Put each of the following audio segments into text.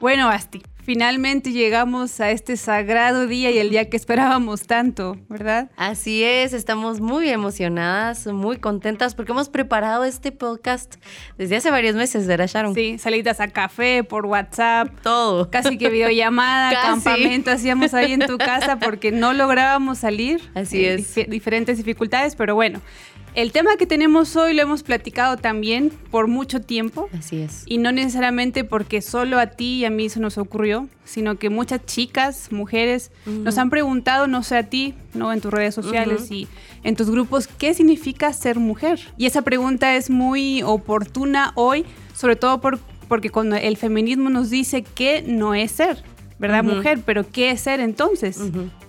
Bueno, Basti, finalmente llegamos a este sagrado día y el día que esperábamos tanto, ¿verdad? Así es, estamos muy emocionadas, muy contentas porque hemos preparado este podcast desde hace varios meses, ¿verdad, Sharon? Sí, salidas a café, por WhatsApp. Todo. Casi que videollamada, campamento hacíamos ahí en tu casa porque no lográbamos salir. Así es. diferentes dificultades, pero bueno, el tema que tenemos hoy lo hemos platicado también por mucho tiempo. Así es. Y no necesariamente porque solo a ti y a mí se nos ocurrió, sino que muchas chicas, mujeres, nos han preguntado, no sé a ti, ¿no? En tus redes sociales y en tus grupos, ¿qué significa ser mujer? Y esa pregunta es muy oportuna hoy, sobre todo por, porque cuando el feminismo nos dice que no es ser, ¿verdad, mujer? Pero ¿qué es ser entonces?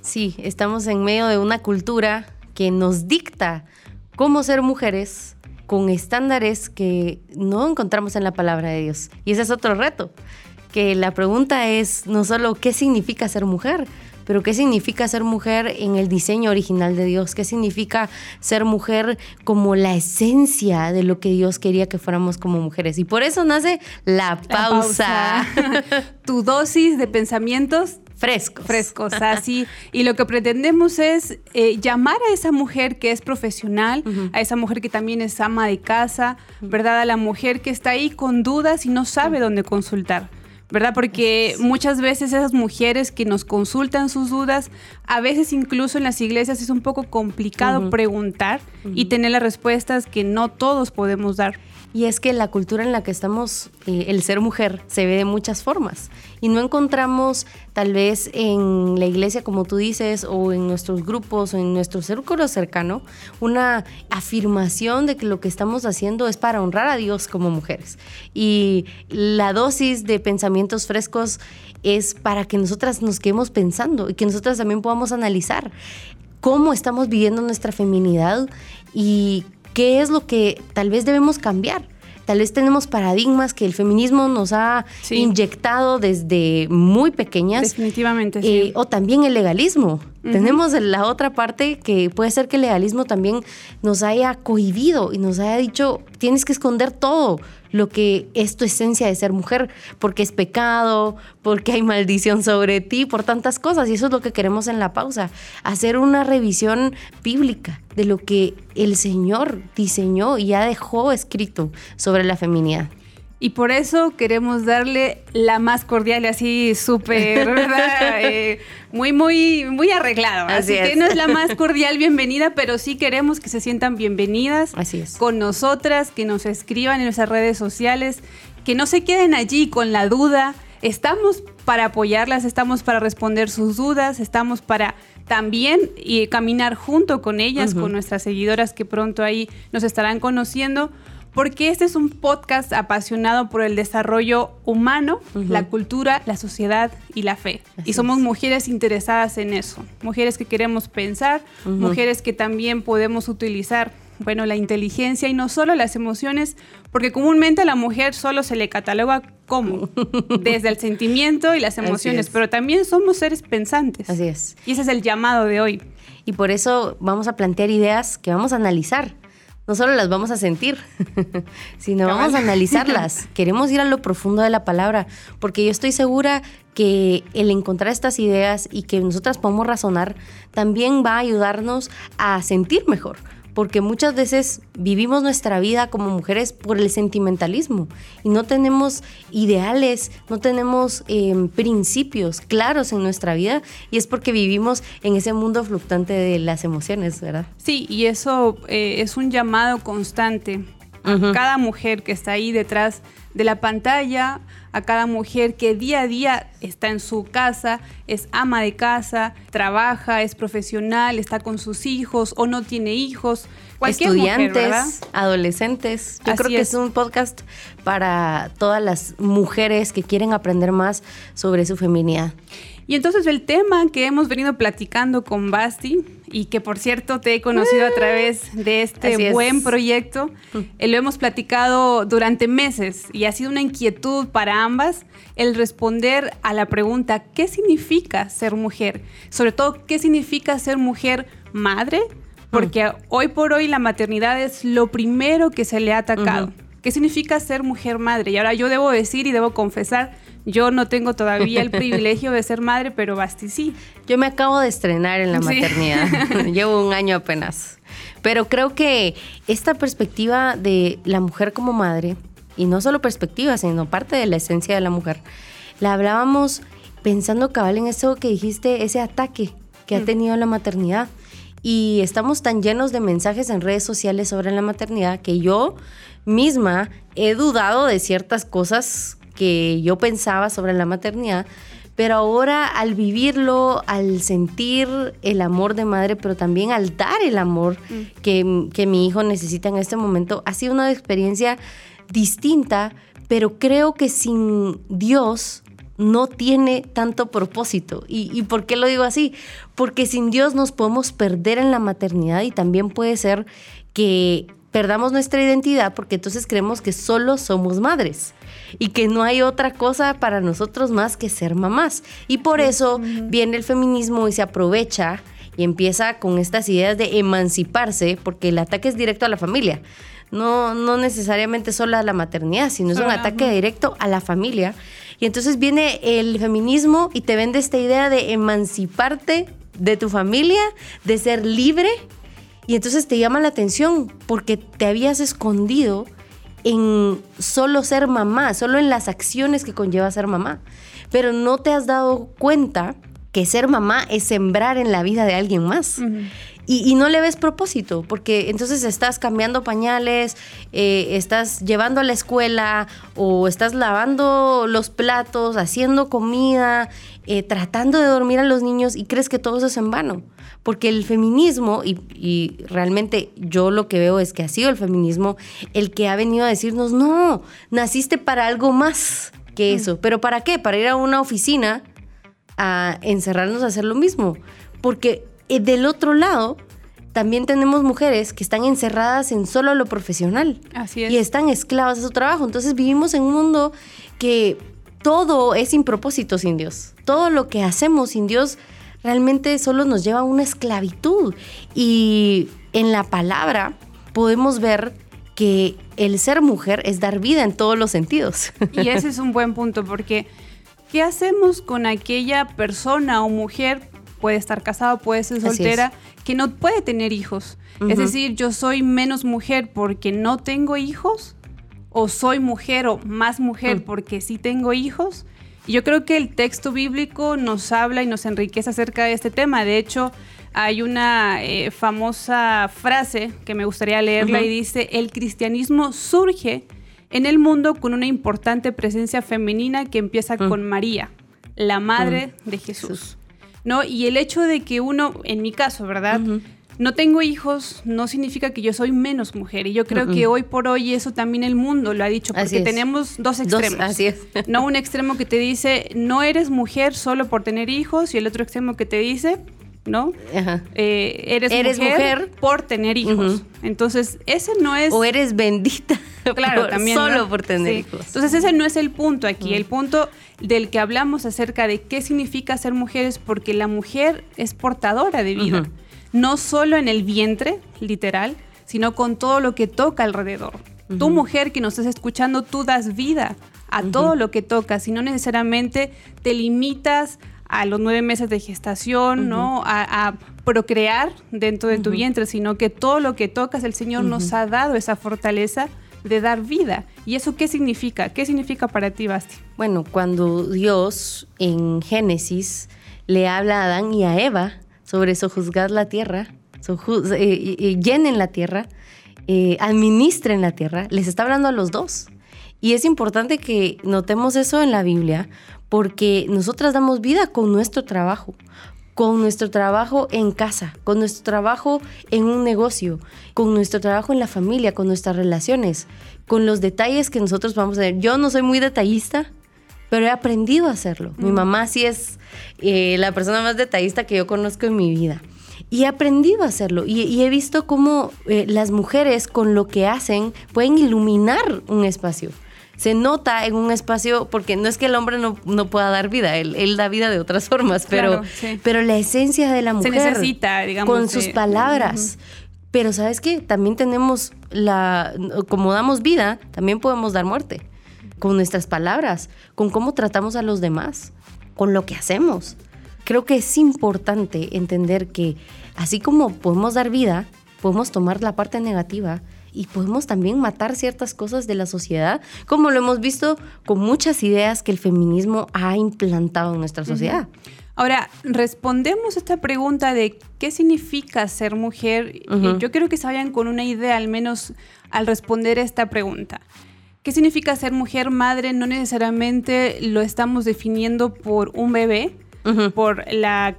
Sí, estamos en medio de una cultura que nos dicta cómo ser mujeres con estándares que no encontramos en la palabra de Dios. Y ese es otro reto, que la pregunta es no solo qué significa ser mujer, pero qué significa ser mujer en el diseño original de Dios, qué significa ser mujer como la esencia de lo que Dios quería que fuéramos como mujeres. Y por eso nace la pausa. La pausa. tu dosis de pensamientos frescos. Frescos, así. y lo que pretendemos es eh, llamar a esa mujer que es profesional, a esa mujer que también es ama de casa, ¿verdad? A la mujer que está ahí con dudas y no sabe dónde consultar. ¿verdad? Porque muchas veces esas mujeres que nos consultan sus dudas, a veces incluso en las iglesias es un poco complicado preguntar y tener las respuestas que no todos podemos dar. Y es que la cultura en la que estamos, eh, el ser mujer, se ve de muchas formas. Y no encontramos tal vez en la iglesia, como tú dices, o en nuestros grupos, o en nuestro círculo cercano, una afirmación de que lo que estamos haciendo es para honrar a Dios como mujeres. Y la dosis de pensamientos frescos es para que nosotras nos quedemos pensando y que nosotras también podamos analizar cómo estamos viviendo nuestra feminidad y qué es lo que tal vez debemos cambiar. Tal vez tenemos paradigmas que el feminismo nos ha inyectado desde muy pequeñas. Definitivamente, eh, sí. o también el legalismo. Tenemos la otra parte que puede ser que el legalismo también nos haya cohibido y nos haya dicho, tienes que esconder todo lo que es tu esencia de ser mujer, porque es pecado, porque hay maldición sobre ti, por tantas cosas. Y eso es lo que queremos en la pausa, hacer una revisión bíblica de lo que el Señor diseñó y ya dejó escrito sobre la feminidad. Y por eso queremos darle la más cordial así súper, ¿verdad? Eh, muy, muy, muy arreglado. Así, que no es la más cordial bienvenida, pero sí queremos que se sientan bienvenidas así es. con nosotras, que nos escriban en nuestras redes sociales, que no se queden allí con la duda. Estamos para apoyarlas, estamos para responder sus dudas, estamos para también y caminar junto con ellas, con nuestras seguidoras que pronto ahí nos estarán conociendo porque este es un podcast apasionado por el desarrollo humano, la cultura, la sociedad y la fe. y somos mujeres interesadas en eso, mujeres que queremos pensar, mujeres que también podemos utilizar, bueno, la inteligencia y no solo las emociones, porque comúnmente a la mujer solo se le cataloga como desde el sentimiento y las emociones, pero también somos seres pensantes. Así es. Y ese es el llamado de hoy. Y por eso vamos a plantear ideas que vamos a analizar no solo las vamos a sentir, sino vamos a analizarlas. Queremos ir a lo profundo de la palabra, porque yo estoy segura que el encontrar estas ideas y que nosotras podamos razonar también va a ayudarnos a sentir mejor porque muchas veces vivimos nuestra vida como mujeres por el sentimentalismo y no tenemos ideales, no tenemos em, principios claros en nuestra vida y es porque vivimos en ese mundo fluctuante de las emociones, ¿verdad? Sí, y eso eh, es un llamado constante a cada mujer que está ahí detrás de la pantalla, a cada mujer que día a día está en su casa, es ama de casa, trabaja, es profesional, está con sus hijos o no tiene hijos. Estudiantes, adolescentes. Yo creo que es. un podcast para todas las mujeres que quieren aprender más sobre su feminidad. Y entonces el tema que hemos venido platicando con Basti y que por cierto te he conocido a Ah, través de este buen proyecto, Mm. eh, lo hemos platicado durante meses y ha sido una inquietud para ambas el responder a la pregunta ¿qué significa ser mujer? Sobre todo, ¿qué significa ser mujer madre? Porque Mm. hoy por hoy la maternidad es lo primero que se le ha atacado. ¿Qué significa ser mujer madre? Y ahora yo debo decir y debo confesar, yo no tengo todavía el privilegio de ser madre, pero Basti sí. Yo me acabo de estrenar en la Sí. maternidad. Llevo un año apenas. Pero creo que esta perspectiva de la mujer como madre, y no solo perspectiva, sino parte de la esencia de la mujer, la hablábamos pensando cabal en eso que dijiste, ese ataque que ha tenido la maternidad. Y estamos tan llenos de mensajes en redes sociales sobre la maternidad que yo misma he dudado de ciertas cosas que yo pensaba sobre la maternidad, pero ahora al vivirlo, al sentir el amor de madre, pero también al dar el amor que, que mi hijo necesita en este momento, ha sido una experiencia distinta, pero creo que sin Dios no tiene tanto propósito. ¿Y, ¿Y por qué lo digo así? Porque sin Dios nos podemos perder en la maternidad y también puede ser que perdamos nuestra identidad porque entonces creemos que solo somos madres y que no hay otra cosa para nosotros más que ser mamás. Y por eso viene el feminismo y se aprovecha y empieza con estas ideas de emanciparse porque el ataque es directo a la familia. No, no necesariamente solo a la maternidad, sino es un Ajá. ataque directo a la familia. Y entonces viene el feminismo y te vende esta idea de emanciparte de tu familia, de ser libre. Y entonces te llama la atención porque te habías escondido en solo ser mamá, solo en las acciones que conlleva ser mamá. Pero no te has dado cuenta que ser mamá es sembrar en la vida de alguien más. Y, y no le ves propósito, porque entonces estás cambiando pañales, eh, estás llevando a la escuela o estás lavando los platos, haciendo comida, eh, tratando de dormir a los niños y crees que todo eso es en vano. Porque el feminismo, y, y realmente yo lo que veo es que ha sido el feminismo el que ha venido a decirnos, no, naciste para algo más que eso. ¿Pero para qué? Para ir a una oficina a encerrarnos a hacer lo mismo. Porque del otro lado también tenemos mujeres que están encerradas en solo lo profesional. Así es. Y están esclavas a su trabajo. Entonces vivimos en un mundo que todo es sin propósito sin Dios. Todo lo que hacemos sin Dios realmente solo nos lleva a una esclavitud. Y en la palabra podemos ver que el ser mujer es dar vida en todos los sentidos. Y ese es un buen punto porque ¿qué hacemos con aquella persona o mujer, puede estar casada, puede ser es. soltera, que no puede tener hijos? Es decir, yo soy menos mujer porque no tengo hijos o soy mujer o más mujer Mm. porque sí tengo hijos. Y Yo creo que el texto bíblico nos habla y nos enriquece acerca de este tema. De hecho, hay una eh, famosa frase que me gustaría leerla y dice, el cristianismo surge en el mundo con una importante presencia femenina que empieza Mm. con María, la madre de Jesús. ¿No? Y el hecho de que uno, en mi caso, ¿verdad? No tengo hijos no significa que yo soy menos mujer. Y yo creo que hoy por hoy eso también el mundo lo ha dicho, porque tenemos dos Dos, extremos. así es. No un extremo que te dice, no eres mujer solo por tener hijos, y el otro extremo que te dice, ¿no? Ajá. Eh, eres, Eres mujer, mujer. por tener hijos. Entonces, ese no es... O eres bendita Claro, por- también. solo ¿no? por tener Sí. hijos. Entonces ese no es el punto aquí. El punto del que hablamos acerca de qué significa ser mujer es porque la mujer es portadora de vida. No solo en el vientre, literal, sino con todo lo que toca alrededor. Tu mujer que nos estás escuchando, tú das vida a todo lo que tocas y no necesariamente te limitas a los nueve meses de gestación, ¿no? A, a procrear dentro de tu vientre, sino que todo lo que tocas, el Señor nos ha dado esa fortaleza de dar vida. ¿Y eso qué significa? ¿Qué significa para ti, Basti? Bueno, cuando Dios en Génesis le habla a Adán y a Eva sobre sojuzgar la tierra, soju- eh, eh, llenen la tierra, eh, administren la tierra, les está hablando a los dos. Y es importante que notemos eso en la Biblia porque nosotras damos vida con nuestro trabajo, con nuestro trabajo en casa, con nuestro trabajo en un negocio, con nuestro trabajo en la familia, con nuestras relaciones, con los detalles que nosotros vamos a ver. Yo no soy muy detallista, pero he aprendido a hacerlo. Mi mamá sí es eh, la persona más detallista que yo conozco en mi vida. Y he aprendido a hacerlo. Y, he visto cómo eh, las mujeres con lo que hacen pueden iluminar un espacio se nota en un espacio, porque no es que el hombre no, pueda dar vida, él, da vida de otras formas, pero, pero la esencia de la mujer. Se necesita, digamos. Con sus palabras. Pero sabes qué, también tenemos la, como damos vida, también podemos dar muerte. Con nuestras palabras, con cómo tratamos a los demás, con lo que hacemos. Creo que es importante entender que así como podemos dar vida, podemos tomar la parte negativa y podemos también matar ciertas cosas de la sociedad, como lo hemos visto con muchas ideas que el feminismo ha implantado en nuestra sociedad. Ahora, respondemos esta pregunta de qué significa ser mujer. Yo quiero que se vayan con una idea, al menos al responder esta pregunta. ¿Qué significa ser mujer madre? No necesariamente lo estamos definiendo por un bebé, por la,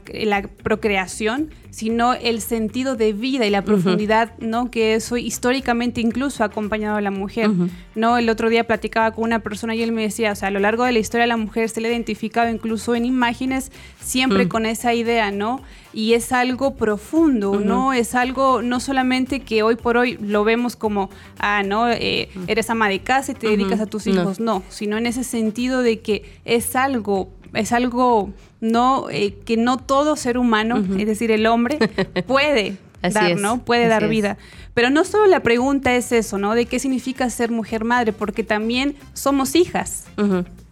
procreación, sino el sentido de vida y la profundidad, ¿no? Que eso históricamente incluso ha acompañado a la mujer, ¿no? El otro día platicaba con una persona y él me decía, o sea, a lo largo de la historia la mujer se le ha identificado incluso en imágenes siempre con esa idea, ¿no? Y es algo profundo, ¿no? Es algo no solamente que hoy por hoy lo vemos como, ah, ¿no? Eh, eres ama de casa y te dedicas a tus hijos, no, sino en ese sentido de que es algo es algo no eh, que no todo ser humano, es decir, el hombre puede dar, ¿no? Puede dar vida. Pero no solo la pregunta es eso, ¿no? De qué significa ser mujer madre, porque también somos hijas,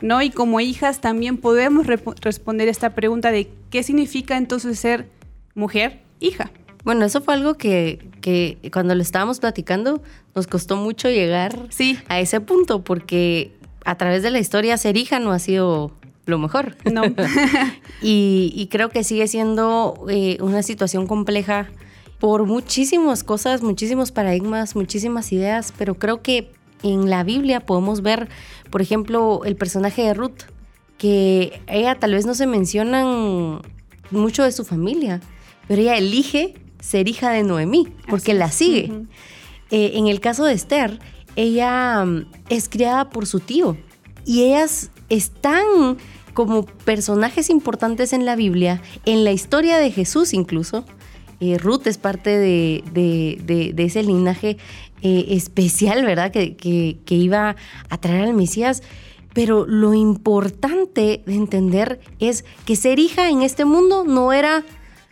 ¿no? Y como hijas también podemos responder esta pregunta de qué significa entonces ser mujer hija. Bueno, eso fue algo que, que cuando lo estábamos platicando nos costó mucho llegar sí. a ese punto, porque a través de la historia ser hija no ha sido lo mejor. No. y, creo que sigue siendo eh, una situación compleja por muchísimas cosas, muchísimos paradigmas, muchísimas ideas, pero creo que en la Biblia podemos ver, por ejemplo, el personaje de Ruth, que ella tal vez no se mencionan mucho de su familia, pero ella elige ser hija de Noemí, porque la sigue. Eh, en el caso de Esther, ella mm, es criada por su tío y ellas están como personajes importantes en la Biblia, en la historia de Jesús incluso. Eh, Ruth es parte de, ese linaje eh, especial, ¿verdad? Que, que, iba a traer al Mesías. Pero lo importante de entender es que ser hija en este mundo no era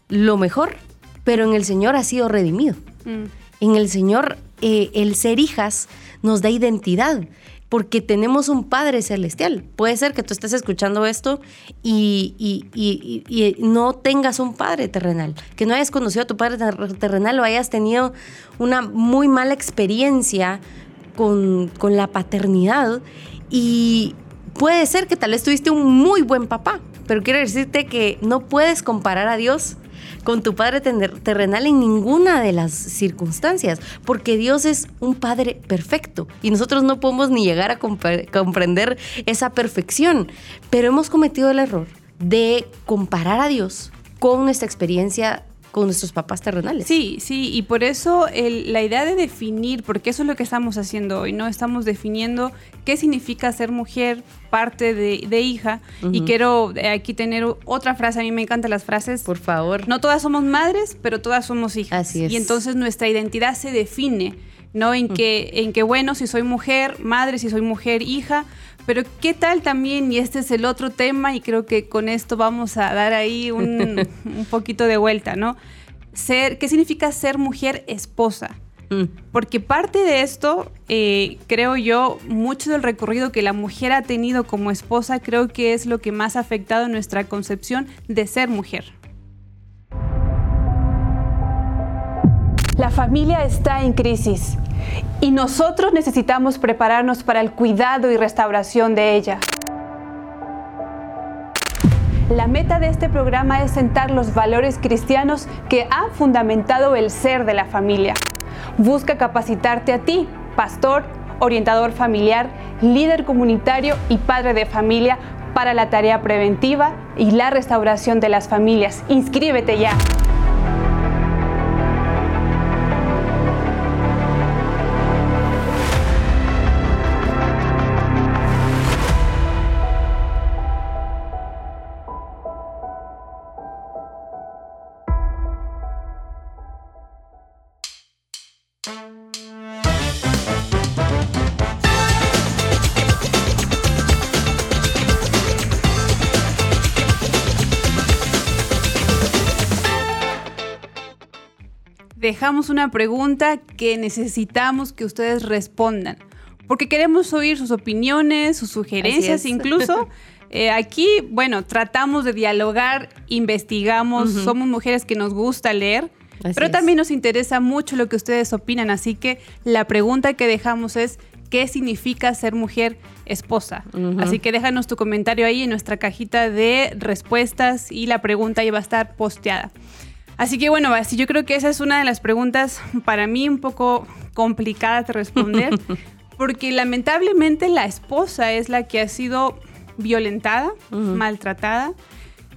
lo mejor, pero en el Señor ha sido redimido. Mm. En el Señor eh, el ser hijas nos da identidad porque tenemos un Padre celestial. Puede ser que tú estés escuchando esto y, no tengas un Padre terrenal, que no hayas conocido a tu Padre terrenal o hayas tenido una muy mala experiencia con, con la paternidad y puede ser que tal vez tuviste un muy buen papá, pero quiero decirte que no puedes comparar a Dios con tu Padre terrenal en ninguna de las circunstancias, porque Dios es un Padre perfecto y nosotros no podemos ni llegar a comprender esa perfección, pero hemos cometido el error de comparar a Dios con nuestra experiencia con nuestros papás terrenales. Sí, sí, y por eso la idea de definir, porque eso es lo que estamos haciendo hoy, ¿no? Estamos definiendo qué significa ser mujer, parte de, hija, y quiero eh, aquí tener otra frase, a mí me encantan las frases. Por favor. No todas somos madres, pero todas somos hijas. Así es. Y entonces nuestra identidad se define, ¿no? En, que, en que, bueno, si soy mujer, madre, si soy mujer, hija, pero ¿qué tal también? Y este es el otro tema y creo que con esto vamos a dar ahí un, poquito de vuelta, ¿no? Ser, ¿Qué significa ser mujer esposa? Mm. Porque parte de esto, eh, creo yo, mucho del recorrido que la mujer ha tenido como esposa, creo que es lo que más ha afectado nuestra concepción de ser mujer. La familia está en crisis y nosotros necesitamos prepararnos para el cuidado y restauración de ella. La meta de este programa es sentar los valores cristianos que han fundamentado el ser de la familia. Busca capacitarte a ti, pastor, orientador familiar, líder comunitario y padre de familia para la tarea preventiva y la restauración de las familias. Inscríbete ya. Dejamos una pregunta que necesitamos que ustedes respondan, porque queremos oír sus opiniones, sus sugerencias incluso. Eh, aquí, bueno, tratamos de dialogar, investigamos, somos mujeres que nos gusta leer, pero también nos interesa mucho lo que ustedes opinan, así que la pregunta que dejamos es, ¿qué significa ser mujer esposa? Así que déjanos tu comentario ahí en nuestra cajita de respuestas y la pregunta ya va a estar posteada. Así que bueno, Basti, yo creo que esa es una de las preguntas para mí un poco complicadas de responder, porque lamentablemente la esposa es la que ha sido violentada, maltratada.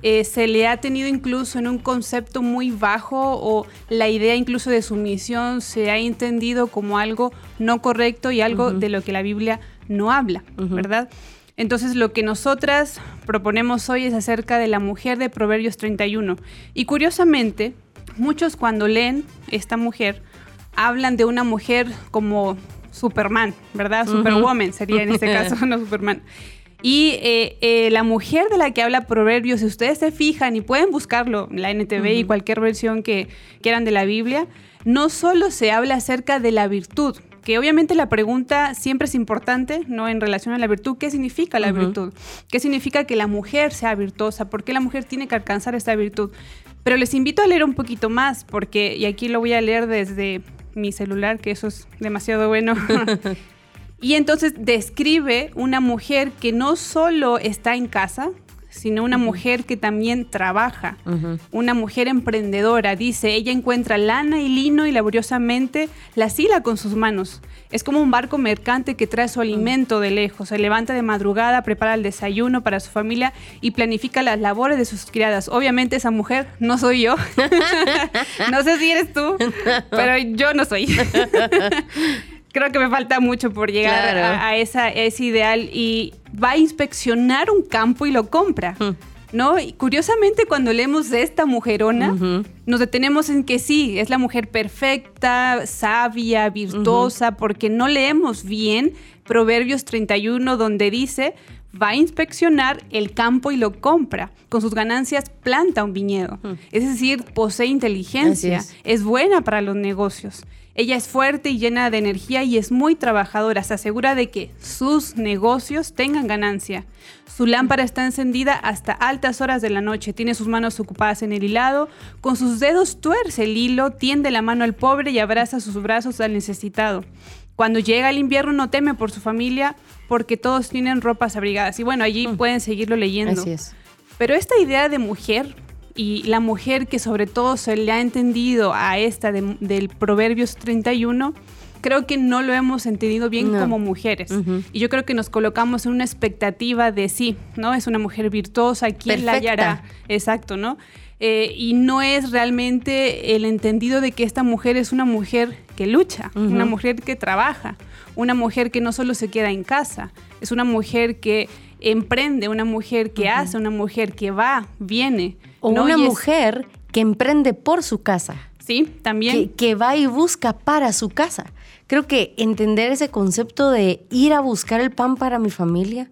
Eh, se le ha tenido incluso en un concepto muy bajo o la idea incluso de sumisión se ha entendido como algo no correcto y algo de lo que la Biblia no habla, ¿verdad? Entonces lo que nosotras proponemos hoy es acerca de la mujer de Proverbios 31. Y curiosamente, muchos cuando leen esta mujer hablan de una mujer como Superman, ¿verdad? Superwoman sería en este caso, no Superman. Y eh, eh, la mujer de la que habla Proverbios, si ustedes se fijan y pueden buscarlo, la NTV y cualquier versión que quieran de la Biblia, no solo se habla acerca de la virtud, que obviamente la pregunta siempre es importante, ¿no? En relación a la virtud, ¿qué significa la virtud? ¿Qué significa que la mujer sea virtuosa? ¿Por qué la mujer tiene que alcanzar esta virtud? Pero les invito a leer un poquito más, porque, y aquí lo voy a leer desde mi celular, que eso es demasiado bueno. y entonces describe una mujer que no solo está en casa, sino una mujer que también trabaja, una mujer emprendedora. Dice, ella encuentra lana y lino y laboriosamente la sila con sus manos. Es como un barco mercante que trae su alimento de lejos. Se levanta de madrugada, prepara el desayuno para su familia y planifica las labores de sus criadas. Obviamente esa mujer no soy yo. no sé si eres tú, pero yo no soy. creo que me falta mucho por llegar a, esa, ese ideal y va a inspeccionar un campo y lo compra. Hmm. ¿No? Y curiosamente, cuando leemos de esta mujerona, nos detenemos en que sí, es la mujer perfecta, sabia, virtuosa, porque no leemos bien Proverbios 31, donde dice, va a inspeccionar el campo y lo compra. Con sus ganancias planta un viñedo. Hmm. Es decir, posee inteligencia, es buena para los negocios. Ella es fuerte y llena de energía y es muy trabajadora. Se asegura de que sus negocios tengan ganancia. Su lámpara está encendida hasta altas horas de la noche. Tiene sus manos ocupadas en el hilado. Con sus dedos tuerce el hilo, tiende la mano al pobre y abraza sus brazos al necesitado. Cuando llega el invierno no teme por su familia porque todos tienen ropas abrigadas. Y bueno, allí mm. pueden seguirlo leyendo. Así es. Pero esta idea de mujer y la mujer que sobre todo se le ha entendido a esta del Proverbios 31, creo que no lo hemos entendido bien como mujeres. Y yo creo que nos colocamos en una expectativa de sí, ¿no? Es una mujer virtuosa, ¿quién la hallará? Exacto, ¿no? Eh, y no es realmente el entendido de que esta mujer es una mujer que lucha, una mujer que trabaja, una mujer que no solo se queda en casa, es una mujer que emprende, una mujer que hace, una mujer que va, viene. O una mujer que emprende por su casa. Sí, también. Que, va y busca para su casa. Creo que entender ese concepto de ir a buscar el pan para mi familia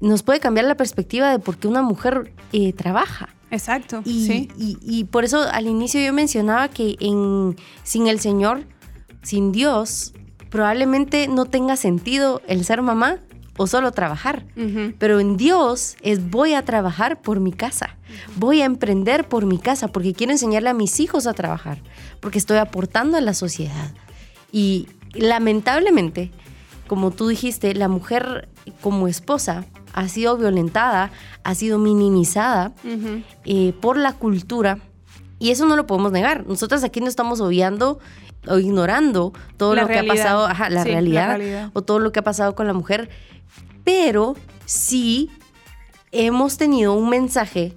nos puede cambiar la perspectiva de por qué una mujer eh, trabaja. Exacto. Y, sí. y, por eso al inicio yo mencionaba que en, sin el Señor, sin Dios, probablemente no tenga sentido el ser mamá o solo trabajar. Pero en Dios es voy a trabajar por mi casa, voy a emprender por mi casa, porque quiero enseñarle a mis hijos a trabajar, porque estoy aportando a la sociedad. Y lamentablemente, como tú dijiste, la mujer como esposa ha sido violentada, ha sido minimizada eh, por la cultura. Y eso no lo podemos negar. Nosotros aquí no estamos obviando o ignorando todo lo que ha pasado, la, realidad, la realidad, o todo lo que ha pasado con la mujer. Pero sí hemos tenido un mensaje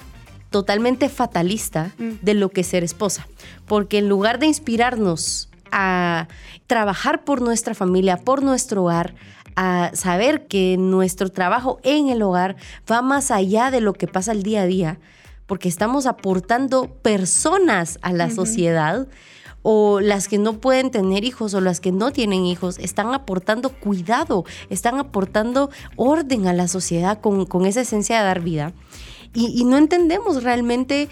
totalmente fatalista mm. de lo que es ser esposa, porque en lugar de inspirarnos a trabajar por nuestra familia, por nuestro hogar, a saber que nuestro trabajo en el hogar va más allá de lo que pasa el día a día, porque estamos aportando personas a la sociedad o las que no pueden tener hijos o las que no tienen hijos, están aportando cuidado, están aportando orden a la sociedad con, esa esencia de dar vida. Y, y no entendemos realmente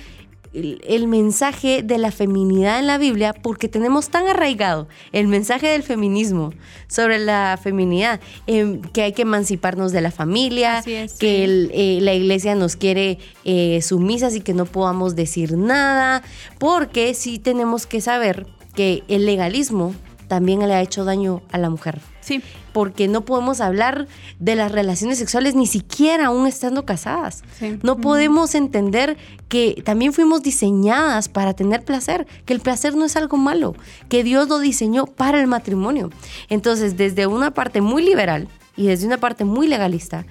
el, mensaje de la feminidad en la Biblia porque tenemos tan arraigado el mensaje del feminismo sobre la feminidad, em, que hay que emanciparnos de la familia, que eh, la iglesia nos quiere eh, sumisas y que no podamos decir nada, porque sí tenemos que saber que el legalismo también le ha hecho daño a la mujer. Sí. Porque no podemos hablar de las relaciones sexuales ni siquiera aún estando casadas. No podemos entender que también fuimos diseñadas para tener placer, que el placer no es algo malo, que Dios lo diseñó para el matrimonio. Entonces, desde una parte muy liberal y desde una parte muy legalista,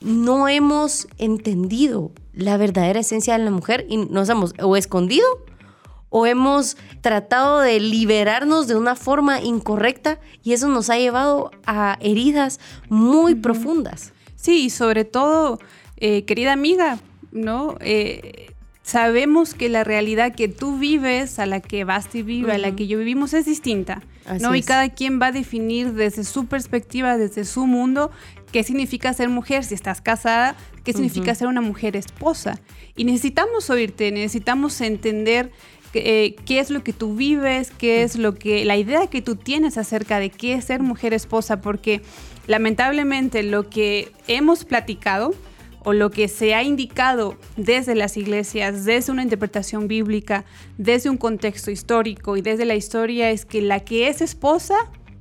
no hemos entendido la verdadera esencia de la mujer y nos hemos o escondido o hemos tratado de liberarnos de una forma incorrecta y eso nos ha llevado a heridas muy profundas. Sí, y sobre todo, eh, querida amiga, ¿no? Eh, sabemos que la realidad que tú vives, a la que Basti vive, a la que yo vivimos, es distinta. ¿no? Y cada quien va a definir desde su perspectiva, desde su mundo, qué significa ser mujer, si estás casada, qué significa ser una mujer esposa. Y necesitamos oírte, necesitamos entender eh, qué es lo que tú vives, qué es lo que, la idea que tú tienes acerca de qué es ser mujer esposa, porque lamentablemente lo que hemos platicado o lo que se ha indicado desde las iglesias, desde una interpretación bíblica, desde un contexto histórico y desde la historia es que la que es esposa,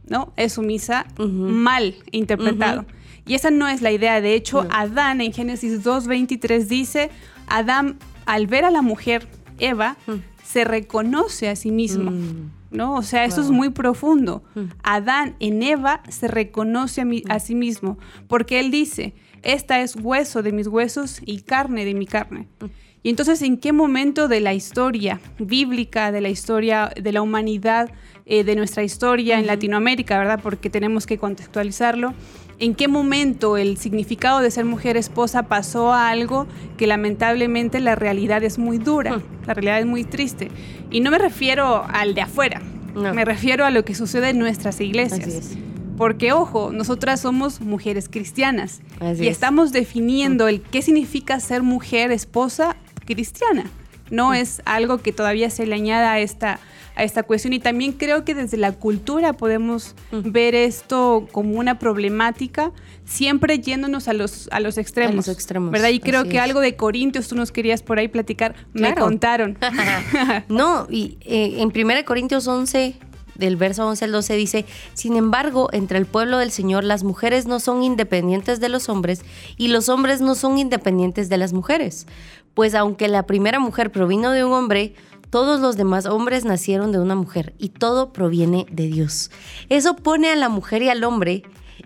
¿no? Es sumisa mal interpretado. Y esa no es la idea. De hecho, Adán en Génesis 2.23 dice, Adán al ver a la mujer, Eva, se reconoce a sí mismo. Mm. ¿No? O sea, eso es muy profundo. Mm. Adán en Eva se reconoce a, a, sí mismo, porque él dice, esta es hueso de mis huesos y carne de mi carne. Mm. Y entonces, ¿en qué momento de la historia bíblica, de la historia de la humanidad, eh, de nuestra historia en Latinoamérica, ¿verdad? Porque tenemos que contextualizarlo. ¿En qué momento el significado de ser mujer esposa pasó a algo que lamentablemente la realidad es muy dura, la realidad es muy triste? Y no me refiero al de afuera, me refiero a lo que sucede en nuestras iglesias. Porque, ojo, nosotras somos mujeres cristianas y estamos definiendo el qué significa ser mujer esposa cristiana. No es algo que todavía se le añada a esta a esta cuestión. Y también creo que desde la cultura podemos ver esto como una problemática, siempre yéndonos a los, a los extremos. los extremos. ¿Verdad? Y creo que algo de Corintios tú nos querías por ahí platicar, me contaron. no, y eh, en 1 Corintios 11 del verso 11 al 12 dice, sin embargo, entre el pueblo del Señor las mujeres no son independientes de los hombres y los hombres no son independientes de las mujeres, pues aunque la primera mujer provino de un hombre, todos los demás hombres nacieron de una mujer y todo proviene de Dios. Eso pone a la mujer y al hombre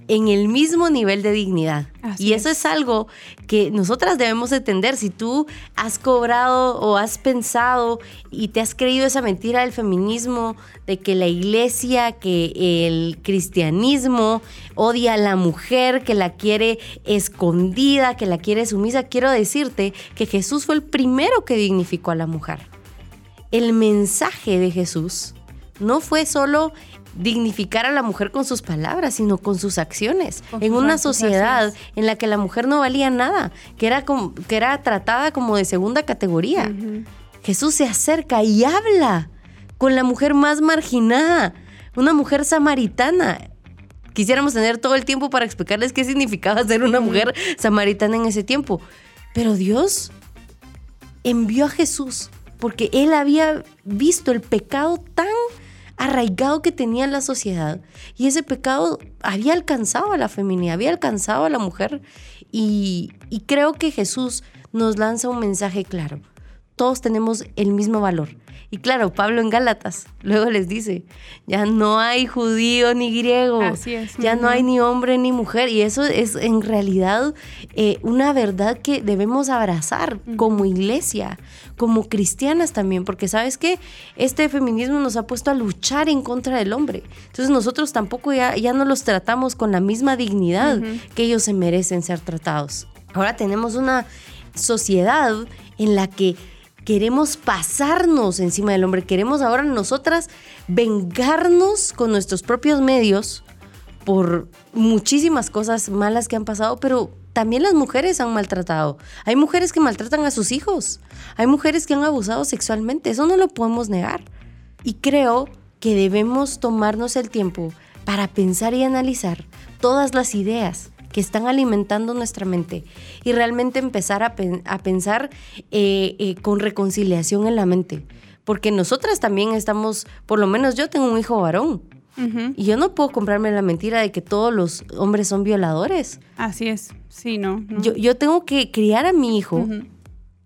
en el mismo nivel de dignidad. y eso es. algo que nosotras debemos entender. Si tú has cobrado o has pensado y te has creído esa mentira del feminismo, de que la iglesia, que el cristianismo odia a la mujer, que la quiere escondida, que la quiere sumisa, quiero decirte que Jesús fue el primero que dignificó a la mujer el mensaje de Jesús no fue solo dignificar a la mujer con sus palabras, sino con sus acciones. en una sociedad en la que la mujer no valía nada, que era, que era tratada como de segunda categoría. Jesús se acerca y habla con la mujer más marginada, una mujer samaritana. Quisiéramos tener todo el tiempo para explicarles qué significaba ser una mujer samaritana en ese tiempo. Pero Dios envió a Jesús porque él había visto el pecado tan arraigado que tenía la sociedad y ese pecado había alcanzado a la feminidad, había alcanzado a la mujer y, y creo que Jesús nos lanza un mensaje claro. Todos tenemos el mismo valor y claro, Pablo en Gálatas luego les dice, ya no hay judío ni griego, ya no hay ni hombre ni mujer. Y eso es en realidad eh, una verdad que debemos abrazar como iglesia, como cristianas también, porque sabes que este feminismo nos ha puesto a luchar en contra del hombre. Entonces nosotros tampoco ya, ya no los tratamos con la misma dignidad que ellos se merecen ser tratados. Ahora tenemos una sociedad en la que queremos pasarnos encima del hombre, queremos ahora nosotras vengarnos con nuestros propios medios por muchísimas cosas malas que han pasado, pero también las mujeres han maltratado. Hay mujeres que maltratan a sus hijos, hay mujeres que han abusado sexualmente, eso no lo podemos negar. Y creo que debemos tomarnos el tiempo para pensar y analizar todas las ideas que están alimentando nuestra mente y realmente empezar a, pensar eh, eh, con reconciliación en la mente. Porque nosotras también estamos, por lo menos yo tengo un hijo varón. Y yo no puedo comprarme la mentira de que todos los hombres son violadores. Así es, sí, no. Yo, tengo que criar a mi hijo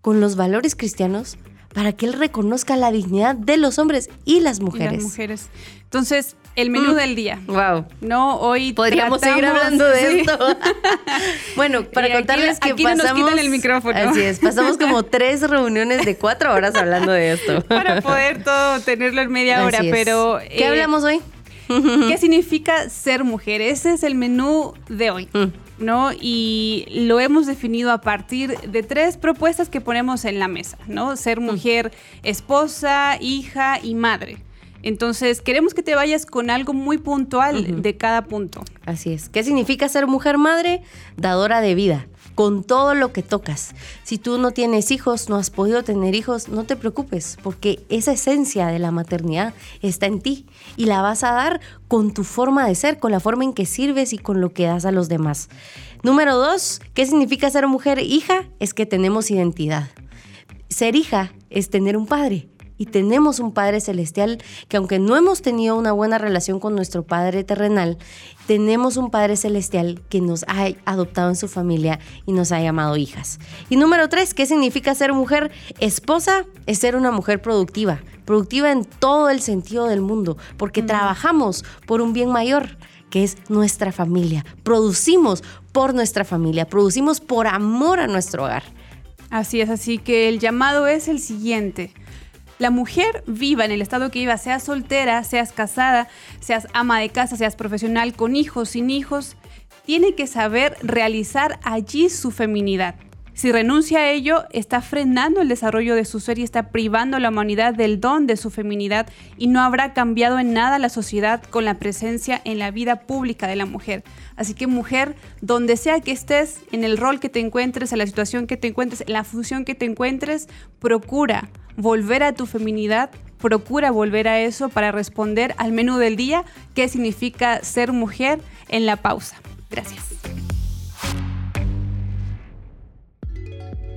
con los valores cristianos para que él reconozca la dignidad de los hombres y las mujeres. Y las mujeres. Entonces, el menú mm. del día. Wow. No, hoy podríamos seguir hablando de esto. bueno, para contarles que aquí pasamos. nos quitan el micrófono. Así es, pasamos como tres reuniones de cuatro horas hablando de esto. para poder todo tenerlo en media hora, pero. ¿Qué eh, hablamos hoy? ¿Qué significa ser mujer? Ese es el menú de hoy. Mm. ¿No? Y lo hemos definido a partir de tres propuestas que ponemos en la mesa, ¿no? Ser mm. mujer, esposa, hija y madre. Entonces, queremos que te vayas con algo muy puntual de cada punto. Así es. ¿Qué significa ser mujer madre? Dadora de vida, con todo lo que tocas. Si tú no tienes hijos, no has podido tener hijos, no te preocupes, porque esa esencia de la maternidad está en ti y la vas a dar con tu forma de ser, con la forma en que sirves y con lo que das a los demás. Número dos, ¿qué significa ser mujer hija? Es que tenemos identidad. Ser hija es tener un padre y tenemos un Padre Celestial que aunque no hemos tenido una buena relación con nuestro Padre terrenal, tenemos un Padre Celestial que nos ha adoptado en su familia y nos ha llamado hijas. Y número tres, ¿qué significa ser mujer? Esposa es ser una mujer productiva, productiva en todo el sentido del mundo, porque trabajamos por un bien mayor que es nuestra familia. Producimos por nuestra familia, producimos por amor a nuestro hogar. Así es, así que el llamado es el siguiente la mujer viva en el estado que viva, seas soltera, seas casada, seas ama de casa, seas profesional, con hijos, sin hijos, tiene que saber realizar allí su feminidad. Si renuncia a ello, está frenando el desarrollo de su ser y está privando a la humanidad del don de su feminidad y no habrá cambiado en nada la sociedad con la presencia en la vida pública de la mujer. Así que mujer, donde sea que estés, en el rol que te encuentres, en la situación que te encuentres, en la función que te encuentres, procura volver a tu feminidad, procura volver a eso para responder al menú del día, qué significa ser mujer en la pausa. Gracias.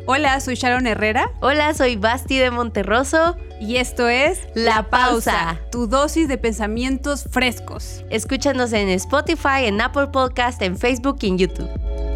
Hola, soy Sharon Herrera. Hola, soy Basti de Monterroso. Y esto es La, pausa, tu dosis de pensamientos frescos. Escúchanos en Spotify, en Apple Podcast, en Facebook y en YouTube.